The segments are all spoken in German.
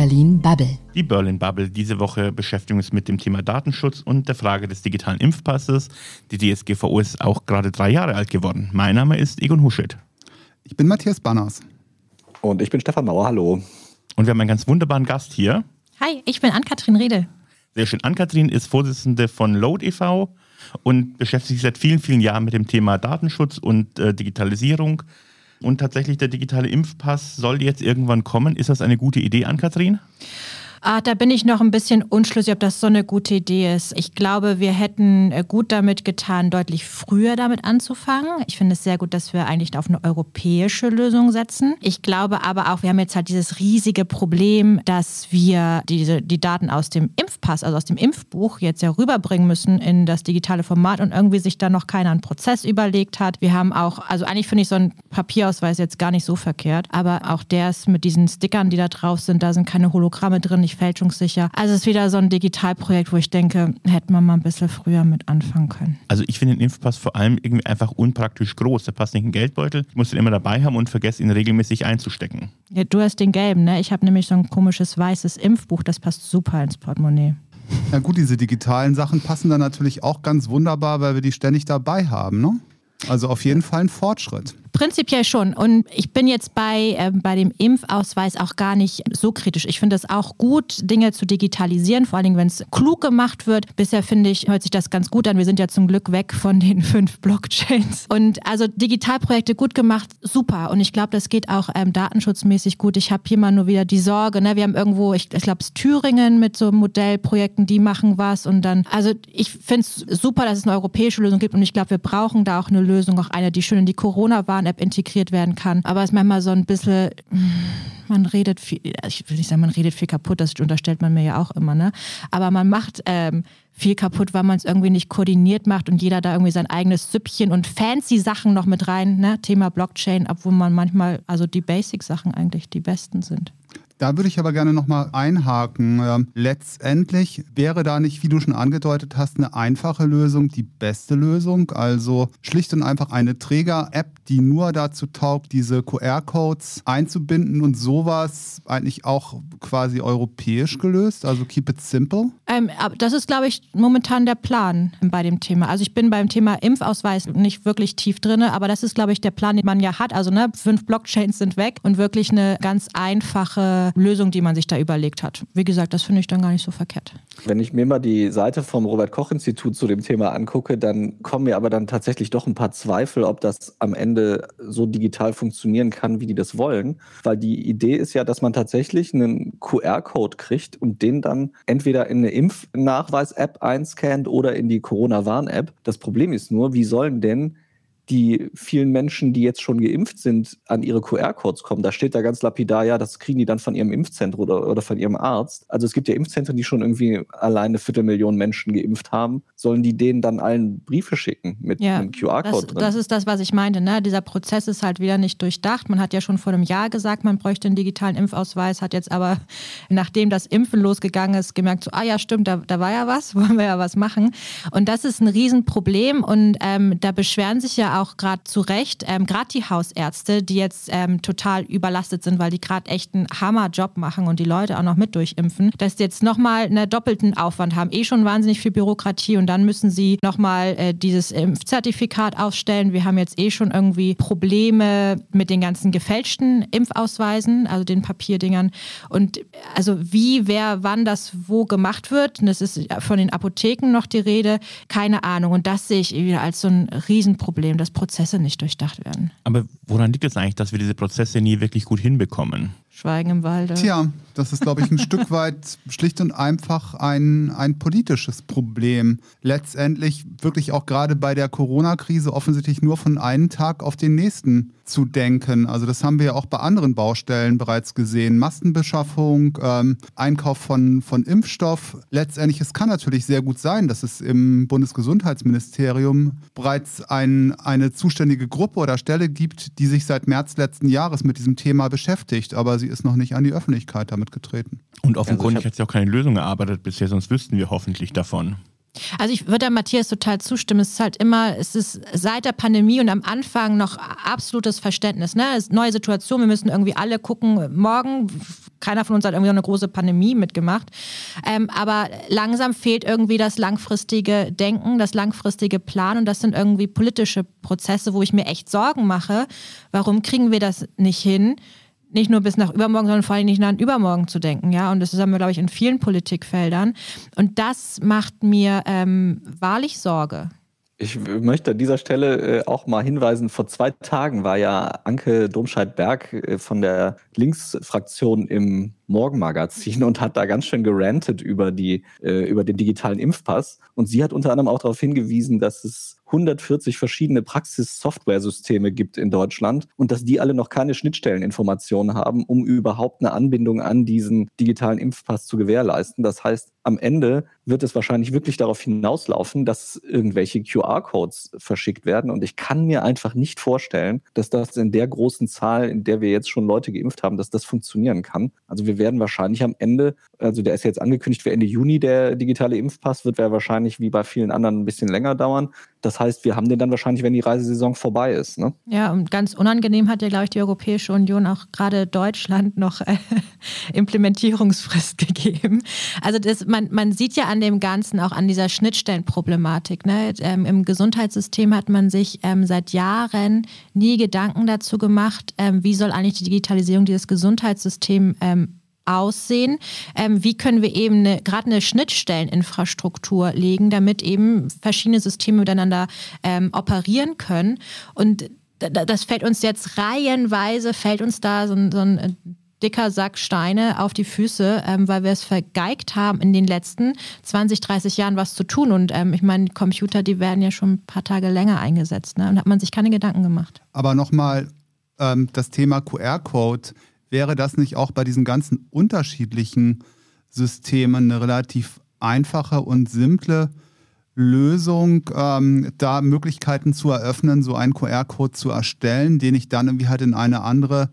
Berlin Bubble. Die Berlin Bubble. Diese Woche beschäftigen wir uns mit dem Thema Datenschutz und der Frage des digitalen Impfpasses. Die DSGVO ist auch gerade drei Jahre alt geworden. Mein Name ist Egon Huschet. Ich bin Matthias Banners. Und ich bin Stefan Mauer. Hallo. Und wir haben einen ganz wunderbaren Gast hier. Hi, ich bin Ann-Kathrin Rede. Sehr schön. Ann-Kathrin ist Vorsitzende von Load e.V. und beschäftigt sich seit vielen, vielen Jahren mit dem Thema Datenschutz und äh, Digitalisierung. Und tatsächlich der digitale Impfpass soll jetzt irgendwann kommen. Ist das eine gute Idee, Ann-Kathrin? Ah, da bin ich noch ein bisschen unschlüssig, ob das so eine gute Idee ist. Ich glaube, wir hätten äh, gut damit getan, deutlich früher damit anzufangen. Ich finde es sehr gut, dass wir eigentlich auf eine europäische Lösung setzen. Ich glaube aber auch, wir haben jetzt halt dieses riesige Problem, dass wir diese, die Daten aus dem Impfpass, also aus dem Impfbuch, jetzt ja rüberbringen müssen in das digitale Format und irgendwie sich da noch keiner einen Prozess überlegt hat. Wir haben auch, also eigentlich finde ich so ein Papierausweis jetzt gar nicht so verkehrt, aber auch der ist mit diesen Stickern, die da drauf sind, da sind keine Hologramme drin nicht fälschungssicher. Also es ist wieder so ein Digitalprojekt, wo ich denke, hätten wir mal ein bisschen früher mit anfangen können. Also ich finde den Impfpass vor allem irgendwie einfach unpraktisch groß. Der passt nicht in den Geldbeutel. Ich muss den immer dabei haben und vergesse ihn regelmäßig einzustecken. Ja, du hast den gelben, ne? Ich habe nämlich so ein komisches weißes Impfbuch, das passt super ins Portemonnaie. Ja gut, diese digitalen Sachen passen dann natürlich auch ganz wunderbar, weil wir die ständig dabei haben, ne? Also auf jeden Fall ein Fortschritt. Prinzipiell schon. Und ich bin jetzt bei, äh, bei dem Impfausweis auch gar nicht so kritisch. Ich finde es auch gut, Dinge zu digitalisieren, vor allem wenn es klug gemacht wird. Bisher finde ich, hört sich das ganz gut an. Wir sind ja zum Glück weg von den fünf Blockchains. Und also Digitalprojekte gut gemacht, super. Und ich glaube, das geht auch ähm, datenschutzmäßig gut. Ich habe hier mal nur wieder die Sorge, ne? wir haben irgendwo, ich, ich glaube, es Thüringen mit so Modellprojekten, die machen was. Und dann, also ich finde es super, dass es eine europäische Lösung gibt. Und ich glaube, wir brauchen da auch eine Lösung, auch eine, die schön in die Corona-Warn-App integriert werden kann. Aber es ist manchmal so ein bisschen, man redet viel, ich will nicht sagen, man redet viel kaputt, das unterstellt man mir ja auch immer, ne? Aber man macht ähm, viel kaputt, weil man es irgendwie nicht koordiniert macht und jeder da irgendwie sein eigenes Süppchen und fancy Sachen noch mit rein, ne? Thema Blockchain, obwohl man manchmal, also die Basic-Sachen eigentlich die besten sind. Da würde ich aber gerne nochmal einhaken. Ähm, letztendlich wäre da nicht, wie du schon angedeutet hast, eine einfache Lösung die beste Lösung. Also schlicht und einfach eine Träger-App, die nur dazu taugt, diese QR-Codes einzubinden und sowas eigentlich auch quasi europäisch gelöst. Also keep it simple. Ähm, das ist, glaube ich, momentan der Plan bei dem Thema. Also ich bin beim Thema Impfausweis nicht wirklich tief drin, aber das ist, glaube ich, der Plan, den man ja hat. Also ne, fünf Blockchains sind weg und wirklich eine ganz einfache Lösung, die man sich da überlegt hat. Wie gesagt, das finde ich dann gar nicht so verkehrt. Wenn ich mir mal die Seite vom Robert-Koch-Institut zu dem Thema angucke, dann kommen mir aber dann tatsächlich doch ein paar Zweifel, ob das am Ende so digital funktionieren kann, wie die das wollen. Weil die Idee ist ja, dass man tatsächlich einen QR-Code kriegt und den dann entweder in eine Impfnachweis-App einscannt oder in die Corona-Warn-App. Das Problem ist nur, wie sollen denn die vielen Menschen, die jetzt schon geimpft sind, an ihre QR-Codes kommen. Da steht da ganz lapidar, ja, das kriegen die dann von ihrem Impfzentrum oder, oder von ihrem Arzt. Also es gibt ja Impfzentren, die schon irgendwie alleine eine Viertelmillion Menschen geimpft haben. Sollen die denen dann allen Briefe schicken mit ja, einem QR-Code drin? Das ist das, was ich meinte. Ne? Dieser Prozess ist halt wieder nicht durchdacht. Man hat ja schon vor einem Jahr gesagt, man bräuchte einen digitalen Impfausweis, hat jetzt aber, nachdem das Impfen losgegangen ist, gemerkt, so, ah ja, stimmt, da, da war ja was, wollen wir ja was machen. Und das ist ein Riesenproblem und ähm, da beschweren sich ja auch auch gerade zu Recht, ähm, gerade die Hausärzte, die jetzt ähm, total überlastet sind, weil die gerade echt einen Hammerjob machen und die Leute auch noch mit durchimpfen, dass die jetzt nochmal einen doppelten Aufwand haben. Eh schon wahnsinnig viel Bürokratie und dann müssen sie nochmal äh, dieses Impfzertifikat aufstellen. Wir haben jetzt eh schon irgendwie Probleme mit den ganzen gefälschten Impfausweisen, also den Papierdingern. Und also wie, wer, wann das wo gemacht wird, und das ist von den Apotheken noch die Rede, keine Ahnung. Und das sehe ich wieder als so ein Riesenproblem. Das Prozesse nicht durchdacht werden. Aber woran liegt es eigentlich, dass wir diese Prozesse nie wirklich gut hinbekommen? Schweigen im Walde. Tja, das ist, glaube ich, ein Stück weit schlicht und einfach ein, ein politisches Problem. Letztendlich wirklich auch gerade bei der Corona-Krise offensichtlich nur von einem Tag auf den nächsten zu denken. Also das haben wir ja auch bei anderen Baustellen bereits gesehen. Massenbeschaffung, ähm, Einkauf von, von Impfstoff. Letztendlich, es kann natürlich sehr gut sein, dass es im Bundesgesundheitsministerium bereits ein, eine zuständige Gruppe oder Stelle gibt, die sich seit März letzten Jahres mit diesem Thema beschäftigt. Aber sie ist noch nicht an die Öffentlichkeit damit getreten. Und offenkundig also hat sie auch keine Lösung erarbeitet bisher, sonst wüssten wir hoffentlich davon. Also ich würde Matthias total zustimmen. Es ist halt immer, es ist seit der Pandemie und am Anfang noch absolutes Verständnis. Ne? Es ist eine neue Situation, wir müssen irgendwie alle gucken. Morgen, keiner von uns hat irgendwie eine große Pandemie mitgemacht. Ähm, aber langsam fehlt irgendwie das langfristige Denken, das langfristige Plan und das sind irgendwie politische Prozesse, wo ich mir echt Sorgen mache. Warum kriegen wir das nicht hin? Nicht nur bis nach übermorgen, sondern vor allem nicht nach übermorgen zu denken, ja. Und das haben wir, glaube ich, in vielen Politikfeldern. Und das macht mir ähm, wahrlich Sorge. Ich möchte an dieser Stelle äh, auch mal hinweisen, vor zwei Tagen war ja Anke Domscheit-Berg äh, von der Linksfraktion im Morgenmagazin und hat da ganz schön gerantet über, die, äh, über den digitalen Impfpass. Und sie hat unter anderem auch darauf hingewiesen, dass es 140 verschiedene Praxis-Software-Systeme gibt in Deutschland und dass die alle noch keine Schnittstelleninformationen haben, um überhaupt eine Anbindung an diesen digitalen Impfpass zu gewährleisten. Das heißt, am Ende wird es wahrscheinlich wirklich darauf hinauslaufen, dass irgendwelche QR-Codes verschickt werden. Und ich kann mir einfach nicht vorstellen, dass das in der großen Zahl, in der wir jetzt schon Leute geimpft haben, dass das funktionieren kann. Also wir werden wahrscheinlich am Ende, also der ist jetzt angekündigt für Ende Juni, der digitale Impfpass, wird ja wahrscheinlich wie bei vielen anderen ein bisschen länger dauern. Das heißt, wir haben den dann wahrscheinlich, wenn die Reisesaison vorbei ist. Ne? Ja, und ganz unangenehm hat ja, glaube ich, die Europäische Union auch gerade Deutschland noch äh, Implementierungsfrist gegeben. Also das, man, man sieht ja an dem Ganzen auch an dieser Schnittstellenproblematik. Ne? Ähm, Im Gesundheitssystem hat man sich ähm, seit Jahren nie Gedanken dazu gemacht, ähm, wie soll eigentlich die Digitalisierung dieses Gesundheitssystems ähm, aussehen? Ähm, wie können wir eben gerade eine Schnittstelleninfrastruktur legen, damit eben verschiedene Systeme miteinander ähm, operieren können? Und das fällt uns jetzt reihenweise, fällt uns da so ein, so ein äh, dicker Sack Steine auf die Füße, ähm, weil wir es vergeigt haben, in den letzten 20, 30 Jahren was zu tun. Und ähm, ich meine, Computer, die werden ja schon ein paar Tage länger eingesetzt. Ne? Und hat man sich keine Gedanken gemacht. Aber nochmal ähm, das Thema QR-Code wäre das nicht auch bei diesen ganzen unterschiedlichen Systemen eine relativ einfache und simple Lösung, ähm, da Möglichkeiten zu eröffnen, so einen QR-Code zu erstellen, den ich dann irgendwie halt in eine andere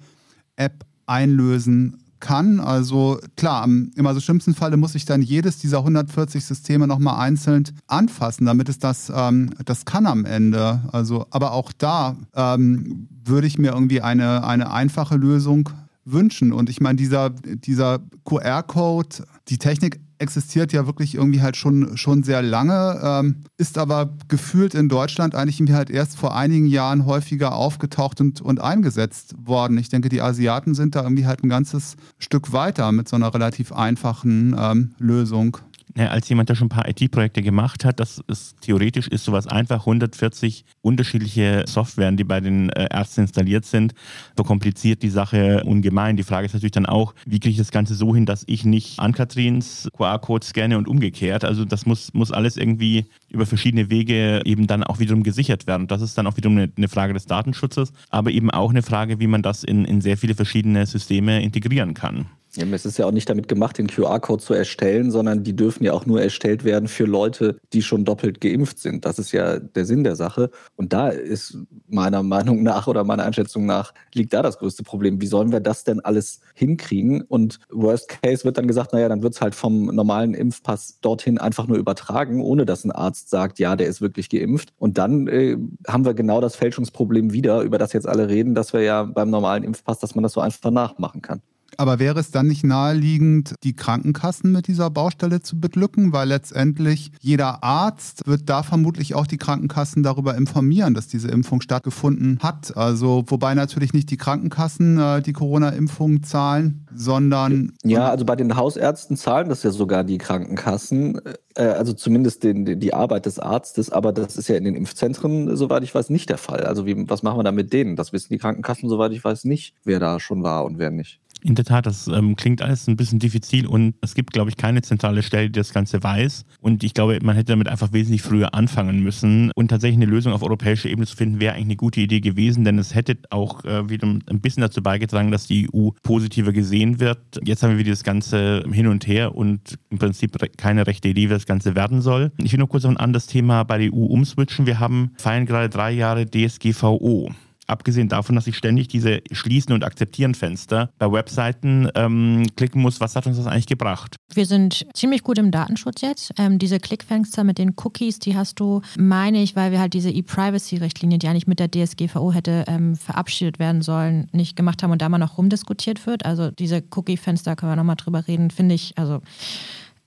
App einlösen kann. Also klar, im immer so schlimmsten Falle muss ich dann jedes dieser 140 Systeme nochmal einzeln anfassen, damit es das, ähm, das kann am Ende. Also, aber auch da ähm, würde ich mir irgendwie eine, eine einfache Lösung wünschen. Und ich meine, dieser, dieser QR-Code, die Technik existiert ja wirklich irgendwie halt schon, schon sehr lange, ähm, ist aber gefühlt in Deutschland eigentlich irgendwie halt erst vor einigen Jahren häufiger aufgetaucht und, und eingesetzt worden. Ich denke, die Asiaten sind da irgendwie halt ein ganzes Stück weiter mit so einer relativ einfachen ähm, Lösung ja, als jemand, der schon ein paar IT-Projekte gemacht hat, das ist theoretisch ist sowas einfach 140 unterschiedliche Softwaren, die bei den äh, Ärzten installiert sind, verkompliziert die Sache ungemein. Die Frage ist natürlich dann auch, wie kriege ich das Ganze so hin, dass ich nicht an Katrins QR-Code scanne und umgekehrt. Also das muss, muss alles irgendwie über verschiedene Wege eben dann auch wiederum gesichert werden. Das ist dann auch wiederum eine, Frage des Datenschutzes, aber eben auch eine Frage, wie man das in, in sehr viele verschiedene Systeme integrieren kann. Es ist ja auch nicht damit gemacht, den QR-Code zu erstellen, sondern die dürfen ja auch nur erstellt werden für Leute, die schon doppelt geimpft sind. Das ist ja der Sinn der Sache. Und da ist meiner Meinung nach oder meiner Einschätzung nach liegt da das größte Problem. Wie sollen wir das denn alles hinkriegen? Und Worst Case wird dann gesagt, naja, dann wird es halt vom normalen Impfpass dorthin einfach nur übertragen, ohne dass ein Arzt sagt, ja, der ist wirklich geimpft. Und dann äh, haben wir genau das Fälschungsproblem wieder, über das jetzt alle reden, dass wir ja beim normalen Impfpass, dass man das so einfach nachmachen kann. Aber wäre es dann nicht naheliegend, die Krankenkassen mit dieser Baustelle zu beglücken? Weil letztendlich jeder Arzt wird da vermutlich auch die Krankenkassen darüber informieren, dass diese Impfung stattgefunden hat. Also, wobei natürlich nicht die Krankenkassen äh, die Corona-Impfung zahlen, sondern. Ja, also bei den Hausärzten zahlen das ja sogar die Krankenkassen. Äh, also zumindest den, die Arbeit des Arztes, aber das ist ja in den Impfzentren, soweit ich weiß, nicht der Fall. Also, wie, was machen wir da mit denen? Das wissen die Krankenkassen, soweit ich weiß, nicht, wer da schon war und wer nicht. In der Tat, das ähm, klingt alles ein bisschen diffizil und es gibt, glaube ich, keine zentrale Stelle, die das Ganze weiß. Und ich glaube, man hätte damit einfach wesentlich früher anfangen müssen. Und tatsächlich eine Lösung auf europäischer Ebene zu finden, wäre eigentlich eine gute Idee gewesen, denn es hätte auch äh, wieder ein bisschen dazu beigetragen, dass die EU positiver gesehen wird. Jetzt haben wir wieder das Ganze hin und her und im Prinzip keine rechte Idee, wie das Ganze werden soll. Ich will noch kurz ein anderes Thema bei der EU umswitchen. Wir haben feiern gerade drei Jahre DSGVO. Abgesehen davon, dass ich ständig diese Schließen und Akzeptieren Fenster bei Webseiten ähm, klicken muss, was hat uns das eigentlich gebracht? Wir sind ziemlich gut im Datenschutz jetzt. Ähm, diese Klickfenster mit den Cookies, die hast du, meine ich, weil wir halt diese E-Privacy-Richtlinie, die eigentlich mit der DSGVO hätte ähm, verabschiedet werden sollen, nicht gemacht haben und da mal noch rumdiskutiert wird. Also diese Cookie-Fenster können wir nochmal drüber reden, finde ich, also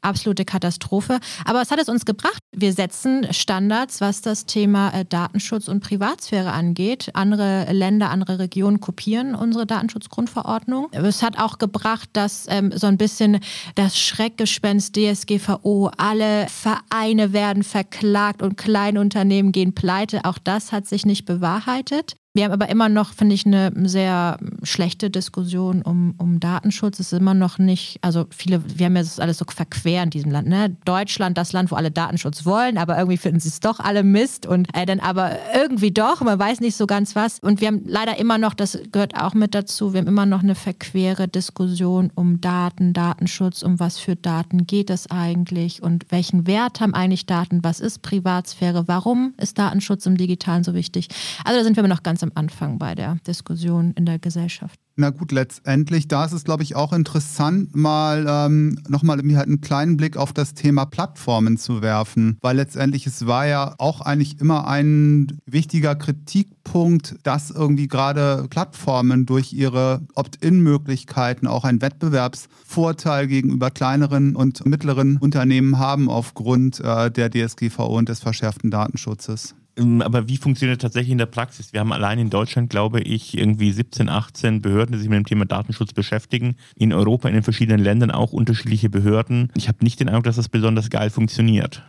absolute Katastrophe. Aber was hat es uns gebracht? Wir setzen Standards, was das Thema äh, Datenschutz und Privatsphäre angeht. Andere Länder, andere Regionen kopieren unsere Datenschutzgrundverordnung. Es hat auch gebracht, dass ähm, so ein bisschen das Schreckgespenst DSGVO, alle Vereine werden verklagt und Kleinunternehmen gehen pleite. Auch das hat sich nicht bewahrheitet. Wir haben aber immer noch, finde ich, eine sehr schlechte Diskussion um, um Datenschutz. Es ist immer noch nicht, also viele, wir haben ja das alles so verquer in diesem Land. Ne? Deutschland, das Land, wo alle Datenschutz wollen, aber irgendwie finden sie es doch alle Mist und äh, dann aber irgendwie doch, man weiß nicht so ganz was. Und wir haben leider immer noch, das gehört auch mit dazu, wir haben immer noch eine verquere Diskussion um Daten, Datenschutz, um was für Daten geht es eigentlich und welchen Wert haben eigentlich Daten, was ist Privatsphäre, warum ist Datenschutz im Digitalen so wichtig. Also da sind wir immer noch ganz ganz am Anfang bei der Diskussion in der Gesellschaft. Na gut, letztendlich, da ist es, glaube ich, auch interessant, mal ähm, nochmal irgendwie halt einen kleinen Blick auf das Thema Plattformen zu werfen, weil letztendlich es war ja auch eigentlich immer ein wichtiger Kritikpunkt, dass irgendwie gerade Plattformen durch ihre Opt-in-Möglichkeiten auch einen Wettbewerbsvorteil gegenüber kleineren und mittleren Unternehmen haben aufgrund äh, der DSGVO und des verschärften Datenschutzes. Ähm, aber wie funktioniert das tatsächlich in der Praxis? Wir haben allein in Deutschland, glaube ich, irgendwie 17, 18 Behörden, die sich mit dem Thema Datenschutz beschäftigen. In Europa, in den verschiedenen Ländern auch unterschiedliche Behörden. Ich habe nicht den Eindruck, dass das besonders geil funktioniert.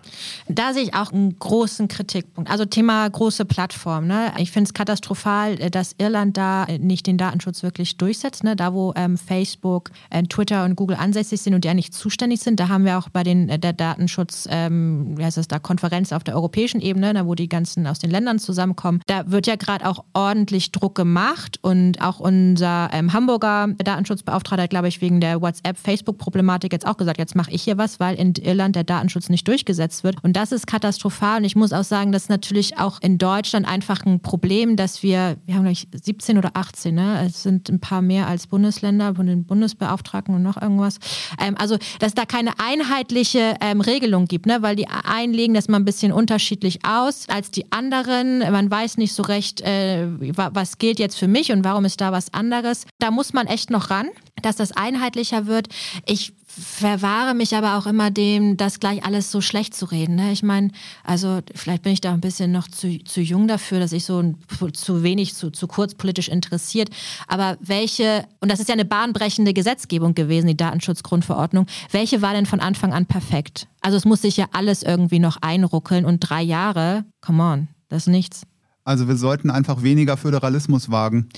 Da sehe ich auch einen großen Kritikpunkt. Also Thema große Plattform. Ne? Ich finde es katastrophal, äh, dass Irland da äh, nicht den Datenschutz wirklich durchsetzt. Ne? Da, wo ähm, Facebook, äh, Twitter und Google ansässig sind und die eigentlich zuständig sind, da haben wir auch bei den, äh, der Datenschutz, ähm, wie heißt das da, Konferenz auf der europäischen Ebene, da wo die ganzen Experten aus den Ländern zusammenkommen. Da wird ja gerade auch ordentlich Druck gemacht und auch unser ähm, Hamburger Datenschutzbeauftragter glaube ich, wegen der WhatsApp-Facebook-Problematik jetzt auch gesagt, jetzt mache ich hier was, weil in Irland der Datenschutz nicht durchgesetzt wird. Und das ist katastrophal. Und ich muss auch sagen, das ist natürlich auch in Deutschland einfach ein Problem, dass wir, wir haben, glaube ich, 17 oder 18, ne? es sind ein paar mehr als Bundesländer von den Bundesbeauftragten und noch irgendwas. Ähm, also, dass da keine einheitliche ähm, Regelung gibt, ne? weil die einlegen das mal ein bisschen unterschiedlich aus als die anderen. Man weiß nicht so recht, äh, was gilt jetzt für mich und warum ist da was anderes. Da muss man echt noch ran, dass das einheitlicher wird. Ich verwahre mich aber auch immer dem, das gleich alles so schlecht zu reden. Ne? Ich meine, also vielleicht bin ich da ein bisschen noch zu, zu jung dafür, dass ich so zu wenig, zu, zu kurz politisch interessiert. Aber welche, und das ist ja eine bahnbrechende Gesetzgebung gewesen, die Datenschutzgrundverordnung, welche war denn von Anfang an perfekt? Also es muss sich ja alles irgendwie noch einruckeln und drei Jahre, come on, das ist nichts. Also wir sollten einfach weniger Föderalismus wagen.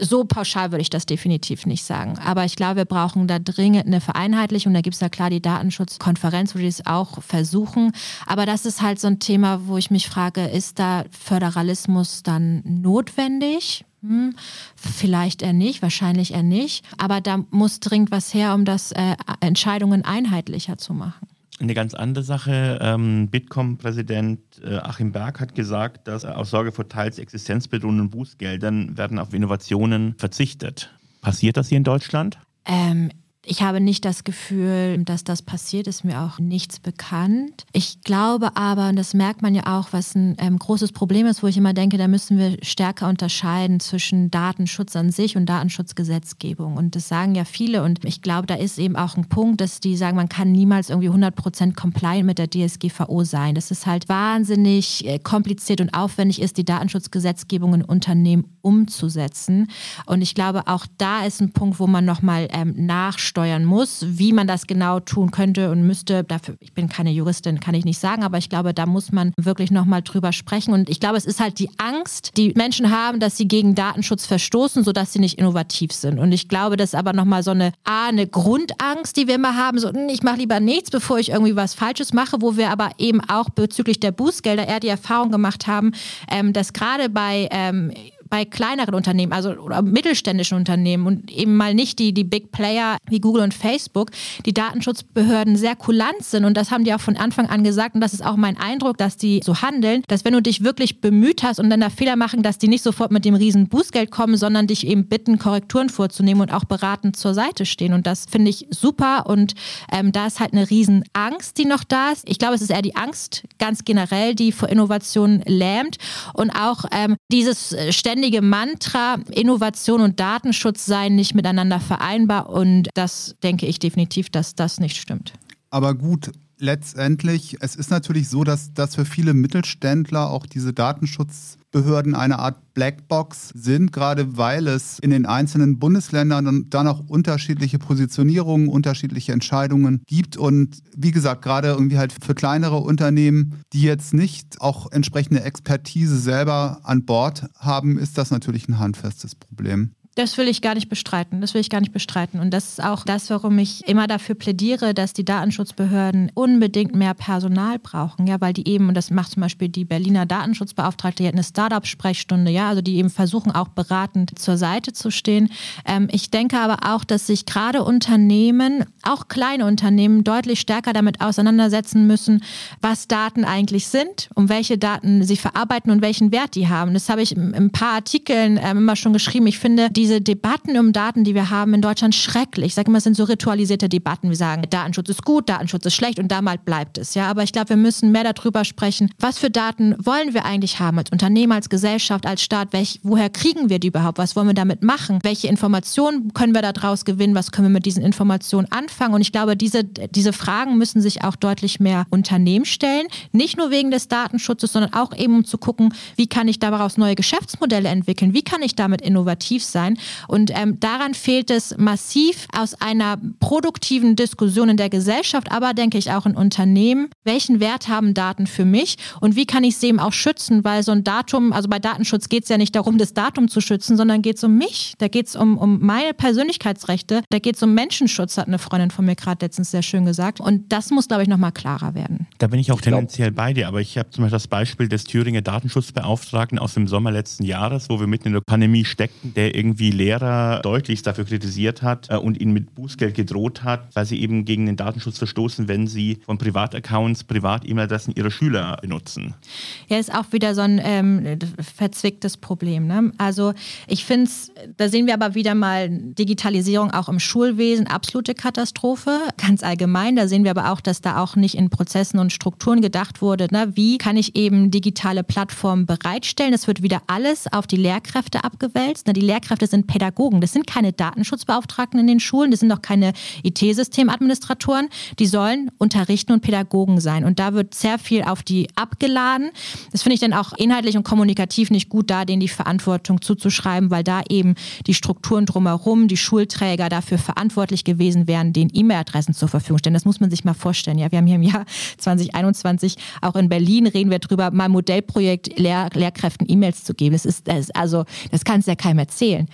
So pauschal würde ich das definitiv nicht sagen. Aber ich glaube, wir brauchen da dringend eine Vereinheitlichung. Da gibt es ja klar die Datenschutzkonferenz, wo die es auch versuchen. Aber das ist halt so ein Thema, wo ich mich frage, ist da Föderalismus dann notwendig? Hm, vielleicht eher nicht, wahrscheinlich eher nicht. Aber da muss dringend was her, um das äh, Entscheidungen einheitlicher zu machen. Eine ganz andere Sache. Ähm, Bitkom-Präsident äh, Achim Berg hat gesagt, dass aus Sorge vor teils existenzbedrohenden Bußgeldern werden auf Innovationen verzichtet. Passiert das hier in Deutschland? Ähm, ich habe nicht das Gefühl, dass das passiert, ist mir auch nichts bekannt. Ich glaube aber, und das merkt man ja auch, was ein ähm, großes Problem ist, wo ich immer denke, da müssen wir stärker unterscheiden zwischen Datenschutz an sich und Datenschutzgesetzgebung. Und das sagen ja viele. Und ich glaube, da ist eben auch ein Punkt, dass die sagen, man kann niemals irgendwie 100% compliant mit der DSGVO sein. Das ist halt wahnsinnig äh, kompliziert und aufwendig ist, die Datenschutzgesetzgebung in Unternehmen umzusetzen. Und ich glaube, auch da ist ein Punkt, wo man nochmal ähm, nachschaut steuern muss. Wie man das genau tun könnte und müsste, dafür, ich bin keine Juristin, kann ich nicht sagen, aber ich glaube, da muss man wirklich nochmal drüber sprechen. Und ich glaube, es ist halt die Angst, die Menschen haben, dass sie gegen Datenschutz verstoßen, sodass sie nicht innovativ sind. Und ich glaube, das ist aber nochmal so eine, A, eine Grundangst, die wir immer haben, so, hm, ich mache lieber nichts, bevor ich irgendwie was Falsches mache, wo wir aber eben auch bezüglich der Bußgelder eher die Erfahrung gemacht haben, ähm, dass gerade bei ähm, bei kleineren Unternehmen, also oder mittelständischen Unternehmen und eben mal nicht die, die Big Player wie Google und Facebook, die Datenschutzbehörden sehr kulant sind. Und das haben die auch von Anfang an gesagt. Und das ist auch mein Eindruck, dass die so handeln, dass wenn du dich wirklich bemüht hast und dann da Fehler machen, dass die nicht sofort mit dem riesen Bußgeld kommen, sondern dich eben bitten, Korrekturen vorzunehmen und auch beratend zur Seite stehen. Und das finde ich super. Und ähm, da ist halt eine riesen Angst, die noch da ist. Ich glaube, es ist eher die Angst ganz generell, die vor Innovation lähmt. Und auch ähm, dieses ständige Mantra, Innovation und Datenschutz seien nicht miteinander vereinbar und das denke ich definitiv, dass das nicht stimmt. Aber gut, letztendlich, es ist natürlich so, dass, dass für viele Mittelständler auch diese Datenschutzbehörden eine Art Blackbox sind, gerade weil es in den einzelnen Bundesländern dann auch unterschiedliche Positionierungen, unterschiedliche Entscheidungen gibt. Und wie gesagt, gerade irgendwie halt für kleinere Unternehmen, die jetzt nicht auch entsprechende Expertise selber an Bord haben, ist das natürlich ein handfestes Problem. Das will ich gar nicht bestreiten. Das will ich gar nicht bestreiten. Und das ist auch das, warum ich immer dafür plädiere, dass die Datenschutzbehörden unbedingt mehr Personal brauchen. Ja, weil die eben, und das macht zum Beispiel die Berliner Datenschutzbeauftragte, die hat eine Startup-Sprechstunde, ja, also die eben versuchen, auch beratend zur Seite zu stehen. Ähm, ich denke aber auch, dass sich gerade Unternehmen, auch kleine Unternehmen, deutlich stärker damit auseinandersetzen müssen, was Daten eigentlich sind, um welche Daten sie verarbeiten und welchen Wert die haben. Das habe ich in ein paar Artikeln ähm, immer schon geschrieben. Ich finde, die diese Debatten um Daten, die wir haben in Deutschland, schrecklich. Ich sage immer, es sind so ritualisierte Debatten. Wir sagen, Datenschutz ist gut, Datenschutz ist schlecht und damals bleibt es. Ja, aber ich glaube, wir müssen mehr darüber sprechen, was für Daten wollen wir eigentlich haben als Unternehmen, als Gesellschaft, als Staat? Welch, woher kriegen wir die überhaupt? Was wollen wir damit machen? Welche Informationen können wir daraus gewinnen? Was können wir mit diesen Informationen anfangen? Und ich glaube, diese, diese Fragen müssen sich auch deutlich mehr Unternehmen stellen. Nicht nur wegen des Datenschutzes, sondern auch eben um zu gucken, wie kann ich daraus neue Geschäftsmodelle entwickeln? Wie kann ich damit innovativ sein? Sein. Und ähm, daran fehlt es massiv aus einer produktiven Diskussion in der Gesellschaft, aber denke ich auch in Unternehmen. Welchen Wert haben Daten für mich und wie kann ich sie eben auch schützen? Weil so ein Datum, also bei Datenschutz geht es ja nicht darum, das Datum zu schützen, sondern geht es um mich. Da geht es um, um meine Persönlichkeitsrechte. Da geht es um Menschenschutz, hat eine Freundin von mir gerade letztens sehr schön gesagt. Und das muss, glaube ich, nochmal klarer werden. Da bin ich auch tendenziell bei dir, aber ich habe zum Beispiel das Beispiel des Thüringer Datenschutzbeauftragten aus dem Sommer letzten Jahres, wo wir mitten in der Pandemie steckten, der irgendwie irgendwie Lehrer deutlichst dafür kritisiert hat äh, und ihnen mit Bußgeld gedroht hat, weil sie eben gegen den Datenschutz verstoßen, wenn sie von Privataccounts Privat-E-Mail-Adressen ihrer Schüler benutzen. Ja, ist auch wieder so ein ähm, verzwicktes Problem. Ne? Also ich finde es, da sehen wir aber wieder mal Digitalisierung auch im Schulwesen, absolute Katastrophe, ganz allgemein. Da sehen wir aber auch, dass da auch nicht in Prozessen und Strukturen gedacht wurde, ne? wie kann ich eben digitale Plattformen bereitstellen. Es wird wieder alles auf die Lehrkräfte abgewälzt. Ne? Die Lehrkräfte Lehrkräfte sind Pädagogen. Das sind keine Datenschutzbeauftragten in den Schulen, das sind auch keine IT-Systemadministratoren. Die sollen unterrichten und Pädagogen sein. Und da wird sehr viel auf die abgeladen. Das finde ich dann auch inhaltlich und kommunikativ nicht gut, da denen die Verantwortung zuzuschreiben, weil da eben die Strukturen drumherum, die Schulträger dafür verantwortlich gewesen wären, den E-Mail-Adressen zur Verfügung stellen. Das muss man sich mal vorstellen. Ja, wir haben hier im Jahr 2021 auch in Berlin reden wir drüber, mal Modellprojekt Lehr Lehrkräften E-Mails zu geben. Das ist, das ist also, das kann es ja keinem erzählen.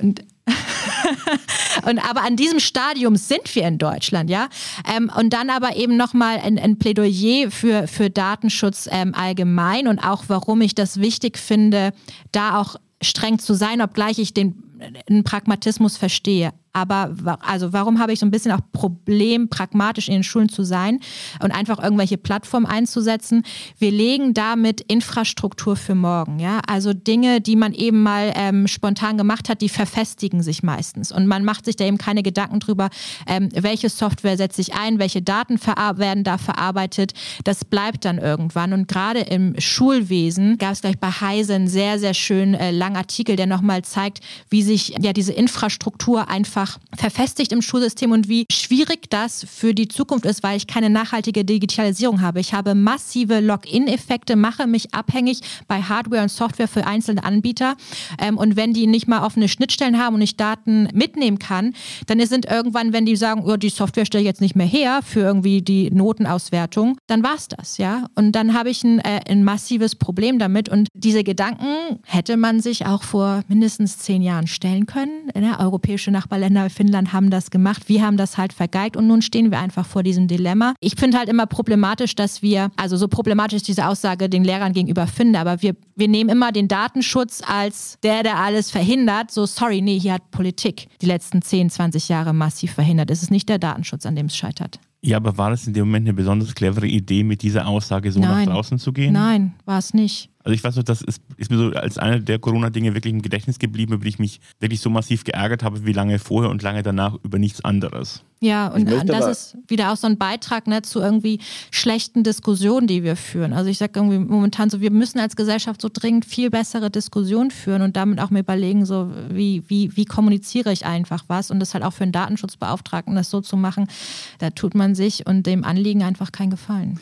Und und aber an diesem Stadium sind wir in Deutschland, ja. Ähm, und dann aber eben nochmal ein, ein Plädoyer für, für Datenschutz ähm, allgemein und auch warum ich das wichtig finde, da auch streng zu sein, obgleich ich den, den Pragmatismus verstehe. Aber also warum habe ich so ein bisschen auch Problem, pragmatisch in den Schulen zu sein und einfach irgendwelche Plattformen einzusetzen? Wir legen damit Infrastruktur für morgen. Ja? Also Dinge, die man eben mal ähm, spontan gemacht hat, die verfestigen sich meistens. Und man macht sich da eben keine Gedanken drüber, ähm, welche Software setze ich ein, welche Daten werden da verarbeitet. Das bleibt dann irgendwann. Und gerade im Schulwesen gab es gleich bei Heise einen sehr, sehr schönen äh, langen Artikel, der nochmal zeigt, wie sich ja diese Infrastruktur einfach verfestigt im Schulsystem und wie schwierig das für die Zukunft ist, weil ich keine nachhaltige Digitalisierung habe. Ich habe massive Login-Effekte, mache mich abhängig bei Hardware und Software für einzelne Anbieter. Ähm, und wenn die nicht mal offene Schnittstellen haben und ich Daten mitnehmen kann, dann sind irgendwann, wenn die sagen, oh, die Software stelle ich jetzt nicht mehr her für irgendwie die Notenauswertung, dann war es das, ja. Und dann habe ich ein, äh, ein massives Problem damit. Und diese Gedanken hätte man sich auch vor mindestens zehn Jahren stellen können. Ne? Europäische Nachbarländer, Finnland haben das gemacht. Wir haben das halt vergeigt und nun stehen wir einfach vor diesem Dilemma. Ich finde halt immer problematisch, dass wir, also so problematisch diese Aussage den Lehrern gegenüber finde, aber wir, wir nehmen immer den Datenschutz als der, der alles verhindert. So, sorry, nee, hier hat Politik die letzten 10, 20 Jahre massiv verhindert. Es ist nicht der Datenschutz, an dem es scheitert. Ja, aber war das in dem Moment eine besonders clevere Idee, mit dieser Aussage so Nein. nach draußen zu gehen? Nein, war es nicht. Also ich weiß noch, das ist, ist mir so als eine der Corona-Dinge wirklich im Gedächtnis geblieben, über die ich mich wirklich so massiv geärgert habe, wie lange vorher und lange danach über nichts anderes. Ja, und das aber- ist wieder auch so ein Beitrag ne, zu irgendwie schlechten Diskussionen, die wir führen. Also ich sage irgendwie momentan so, wir müssen als Gesellschaft so dringend viel bessere Diskussionen führen und damit auch mir überlegen, so wie, wie, wie kommuniziere ich einfach was und das halt auch für einen Datenschutzbeauftragten das so zu machen, da tut man sich und dem Anliegen einfach keinen Gefallen.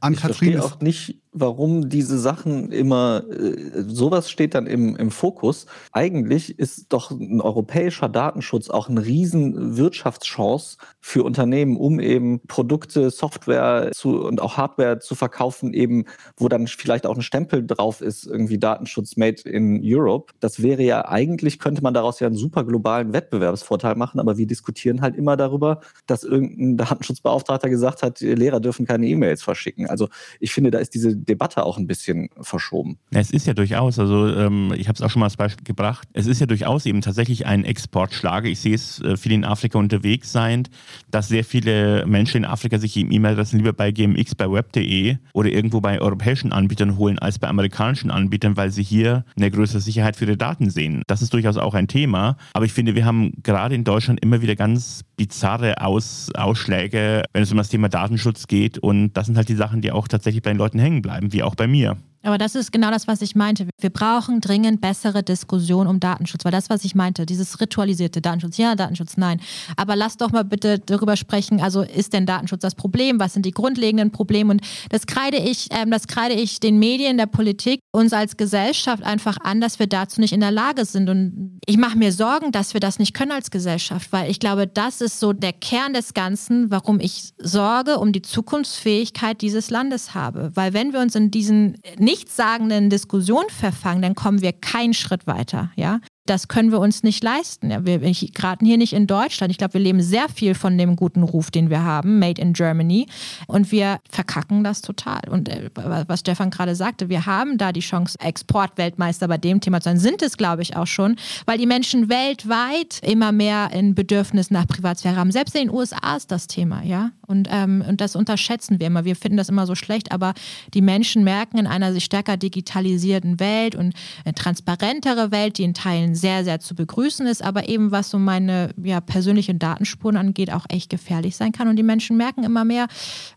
An Ich Kathrin verstehe auch nicht, warum diese Sachen immer, äh, sowas steht dann im, im Fokus. Eigentlich ist doch ein europäischer Datenschutz auch eine riesen Wirtschaftschance für Unternehmen, um eben Produkte, Software zu, und auch Hardware zu verkaufen, eben, wo dann vielleicht auch ein Stempel drauf ist, irgendwie Datenschutz made in Europe. Das wäre ja eigentlich, könnte man daraus ja einen super globalen Wettbewerbsvorteil machen, aber wir diskutieren halt immer darüber, dass irgendein Datenschutzbeauftragter gesagt hat, Lehrer dürfen keine E-Mails verschicken. Also ich finde, da ist diese Debatte auch ein bisschen verschoben. Es ist ja durchaus, also ähm, ich habe es auch schon mal als Beispiel gebracht, es ist ja durchaus eben tatsächlich ein Exportschlager. Ich sehe es äh, viel in Afrika unterwegs sein, dass sehr viele Menschen in Afrika sich eben E-Mail-Adressen lieber bei GMX, bei web.de oder irgendwo bei europäischen Anbietern holen als bei amerikanischen Anbietern, weil sie hier eine größere Sicherheit für ihre Daten sehen. Das ist durchaus auch ein Thema. Aber ich finde, wir haben gerade in Deutschland immer wieder ganz bizarre Aus Ausschläge, wenn es um das Thema Datenschutz geht. Und das sind halt die Sachen, die auch tatsächlich bei den Leuten hängen bleiben, wie auch bei mir. Aber das ist genau das, was ich meinte. Wir brauchen dringend bessere Diskussionen um Datenschutz, weil das, was ich meinte, dieses ritualisierte Datenschutz, ja, Datenschutz, nein. Aber lass doch mal bitte darüber sprechen, also ist denn Datenschutz das Problem? Was sind die grundlegenden Probleme? Und das kreide ich, ähm, das kreide ich den Medien, der Politik, uns als Gesellschaft einfach an, dass wir dazu nicht in der Lage sind. Und ich mache mir Sorgen, dass wir das nicht können als Gesellschaft, weil ich glaube, das ist so der Kern des Ganzen, warum ich Sorge um die Zukunftsfähigkeit dieses Landes habe. Weil wenn wir uns in diesen nichtssagenden Diskussionen verfangen, dann kommen wir keinen Schritt weiter. Ja? Das können wir uns nicht leisten. Ja, wir gerade hier nicht in Deutschland. Ich glaube, wir leben sehr viel von dem guten Ruf, den wir haben, Made in Germany. Und wir verkacken das total. Und äh, was Stefan gerade sagte, wir haben da die Chance, Exportweltmeister bei dem Thema zu sein. Sind es, glaube ich, auch schon, weil die Menschen weltweit immer mehr ein Bedürfnis nach Privatsphäre haben. Selbst in den USA ist das Thema, ja. Und, ähm, und das unterschätzen wir immer. Wir finden das immer so schlecht, aber die Menschen merken in einer sich stärker digitalisierten Welt und eine transparentere Welt, die in Teilen sehr, sehr zu begrüßen ist, aber eben was so meine ja, persönlichen Datenspuren angeht, auch echt gefährlich sein kann. Und die Menschen merken immer mehr,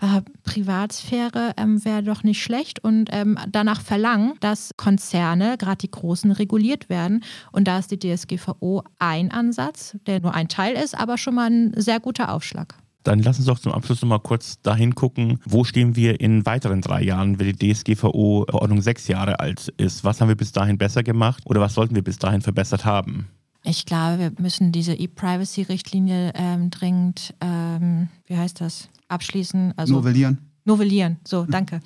äh, Privatsphäre ähm, wäre doch nicht schlecht und ähm, danach verlangen, dass Konzerne, gerade die großen, reguliert werden. Und da ist die DSGVO ein Ansatz, der nur ein Teil ist, aber schon mal ein sehr guter Aufschlag. Dann lass uns doch zum Abschluss noch mal kurz dahin gucken, wo stehen wir in weiteren drei Jahren, wenn die DSGVO-Verordnung sechs Jahre alt ist. Was haben wir bis dahin besser gemacht oder was sollten wir bis dahin verbessert haben? Ich glaube, wir müssen diese E-Privacy-Richtlinie ähm, dringend, ähm, wie heißt das, abschließen. Also novellieren. Novellieren, so, danke.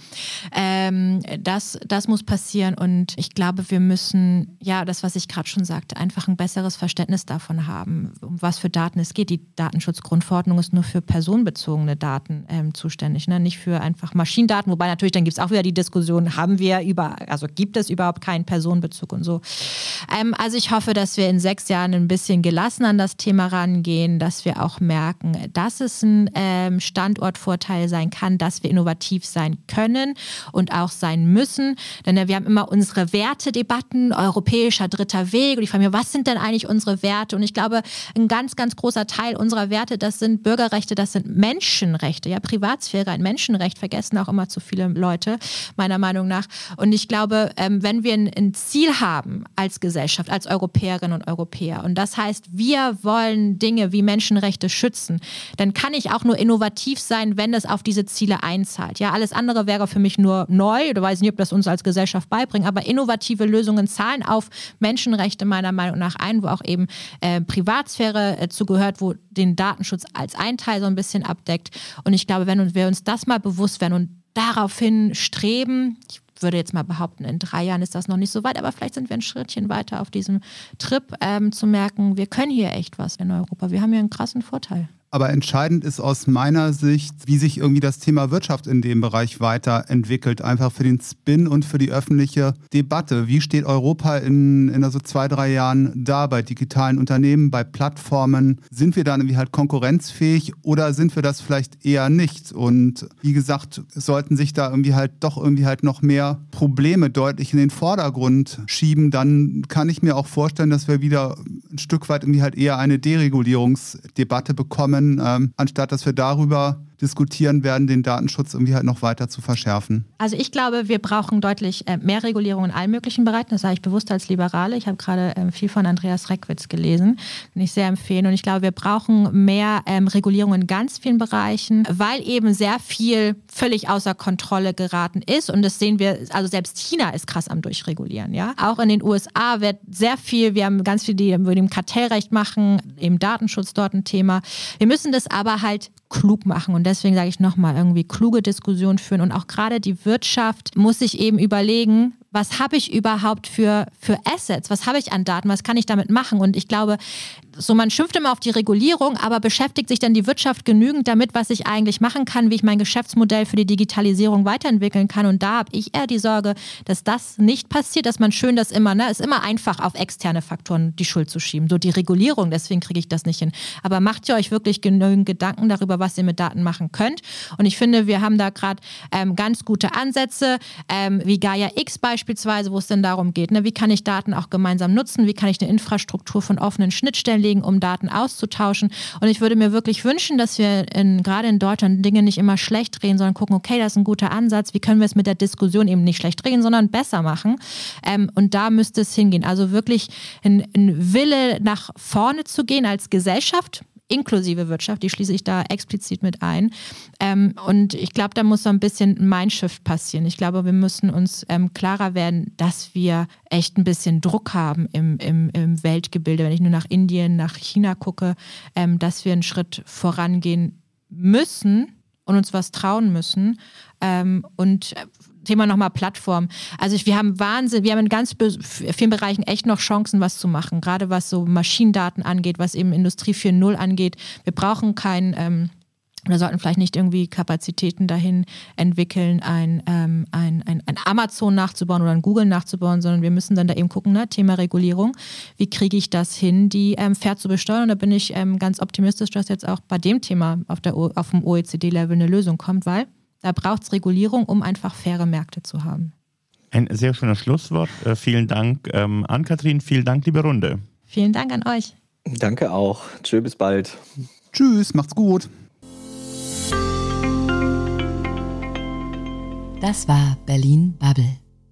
Ähm, das, das muss passieren und ich glaube, wir müssen, ja, das, was ich gerade schon sagte, einfach ein besseres Verständnis davon haben, um was für Daten es geht. Die Datenschutzgrundverordnung ist nur für personenbezogene Daten ähm, zuständig, ne? nicht für einfach Maschinendaten, wobei natürlich dann gibt es auch wieder die Diskussion, haben wir über, also gibt es überhaupt keinen Personenbezug und so. Ähm, also ich hoffe, dass wir in sechs Jahren ein bisschen gelassen an das Thema rangehen, dass wir auch merken, dass es ein ähm, Standortvorteil sein kann, dass wir innovativ sein können und auch sein müssen. Denn äh, wir haben immer unsere Wertedebatten, europäischer dritter Weg. Und ich frage mich, was sind denn eigentlich unsere Werte? Und ich glaube, ein ganz, ganz großer Teil unserer Werte, das sind Bürgerrechte, das sind Menschenrechte. Ja, Privatsphäre, ein Menschenrecht, vergessen auch immer zu viele Leute, meiner Meinung nach. Und ich glaube, ähm, wenn wir ein, Ziel haben als Gesellschaft, als Europäerinnen und Europäer, und das heißt, wir wollen Dinge wie Menschenrechte schützen, dann kann ich auch nur innovativ sein, wenn es auf diese Ziele einzahlt. Ja, alles andere wäre für mich nur neu oder weiß nicht, ob das uns als Gesellschaft beibringt, aber innovative Lösungen zahlen auf Menschenrechte meiner Meinung nach ein, wo auch eben äh, Privatsphäre äh, zugehört, wo den Datenschutz als ein Teil so ein bisschen abdeckt. Und ich glaube, wenn wir uns das mal bewusst werden und daraufhin streben. Ich würde jetzt mal behaupten, in drei Jahren ist das noch nicht so weit, aber vielleicht sind wir ein Schrittchen weiter auf diesem Trip, ähm, zu merken, wir können hier echt was in Europa. Wir haben hier einen krassen Vorteil. Aber entscheidend ist aus meiner Sicht, wie sich irgendwie das Thema Wirtschaft in dem Bereich weiterentwickelt. Einfach für den Spin und für die öffentliche Debatte. Wie steht Europa in, in also zwei, drei Jahren da bei digitalen Unternehmen, bei Plattformen? Sind wir dann irgendwie halt konkurrenzfähig oder sind wir das vielleicht eher nicht? Und wie gesagt, sollten sich da irgendwie halt doch irgendwie halt noch mehr Probleme deutlich in den Vordergrund schieben, dann kann ich mir auch vorstellen, dass wir wieder ein Stück weit irgendwie halt eher eine Deregulierungsdebatte bekommen können, ähm, anstatt dass wir darüber diskutieren werden, den Datenschutz irgendwie halt noch weiter zu verschärfen? Also ich glaube, wir brauchen deutlich äh, mehr Regulierung in allen möglichen Bereichen. Das sage ich bewusst als Liberale. Ich habe gerade ähm, viel von Andreas Reckwitz gelesen, den ich sehr empfehlen. Und ich glaube, wir brauchen mehr ähm, Regulierung in ganz vielen Bereichen, weil eben sehr viel völlig außer Kontrolle geraten ist. Und das sehen wir, also selbst China ist krass am Durchregulieren. Ja? Auch in den USA wird sehr viel, wir haben ganz viel, die mit dem Kartellrecht machen, eben Datenschutz dort ein Thema. Wir müssen das aber halt klug machen. Und deswegen sage ich nochmal, irgendwie kluge Diskussion führen. Und auch gerade die Wirtschaft muss sich eben überlegen, was habe ich überhaupt für, für Assets, was habe ich an Daten, was kann ich damit machen. Und ich glaube, so man schimpft immer auf die Regulierung, aber beschäftigt sich dann die Wirtschaft genügend damit, was ich eigentlich machen kann, wie ich mein Geschäftsmodell für die Digitalisierung weiterentwickeln kann. Und da habe ich eher die Sorge, dass das nicht passiert, dass man schön das immer, ne, ist immer einfach auf externe Faktoren die Schuld zu schieben. So die Regulierung, deswegen kriege ich das nicht hin. Aber macht ihr euch wirklich genügend Gedanken darüber, was ihr mit Daten machen könnt? Und ich finde, wir haben da gerade ähm, ganz gute Ansätze, ähm, wie Gaia X beispielsweise, wo es denn darum geht, ne, wie kann ich Daten auch gemeinsam nutzen, wie kann ich eine Infrastruktur von offenen Schnittstellen legen, um Daten auszutauschen. Und ich würde mir wirklich wünschen, dass wir in, gerade in Deutschland Dinge nicht immer schlecht drehen, sondern gucken, okay, das ist ein guter Ansatz, wie können wir es mit der Diskussion eben nicht schlecht drehen, sondern besser machen. Ähm, und da müsste es hingehen. Also wirklich ein, ein Wille nach vorne zu gehen als Gesellschaft inklusive Wirtschaft, die schließe ich da explizit mit ein. Ähm, und ich glaube, da muss so ein bisschen Mindshift passieren. Ich glaube, wir müssen uns ähm, klarer werden, dass wir echt ein bisschen Druck haben im, im, im Weltgebilde. Wenn ich nur nach Indien, nach China gucke, ähm, dass wir einen Schritt vorangehen müssen und uns was trauen müssen. Ähm, und Thema nochmal Plattform. Also wir haben Wahnsinn, wir haben in ganz vielen Bereichen echt noch Chancen, was zu machen. Gerade was so Maschinendaten angeht, was eben Industrie 4.0 angeht. Wir brauchen kein, ähm, oder sollten vielleicht nicht irgendwie Kapazitäten dahin entwickeln, ein, ähm, ein, ein, ein, Amazon nachzubauen oder ein Google nachzubauen, sondern wir müssen dann da eben gucken, ne, Thema Regulierung, wie kriege ich das hin, die ähm, fair zu besteuern. Und da bin ich ähm, ganz optimistisch, dass jetzt auch bei dem Thema auf, der, auf dem OECD-Level eine Lösung kommt, weil da braucht es Regulierung, um einfach faire Märkte zu haben. Ein sehr schönes Schlusswort. Äh, vielen Dank ähm, an Kathrin, vielen Dank, liebe Runde. Vielen Dank an euch. Danke auch. Tschö, bis bald. Tschüss, macht's gut. Das war Berlin Bubble.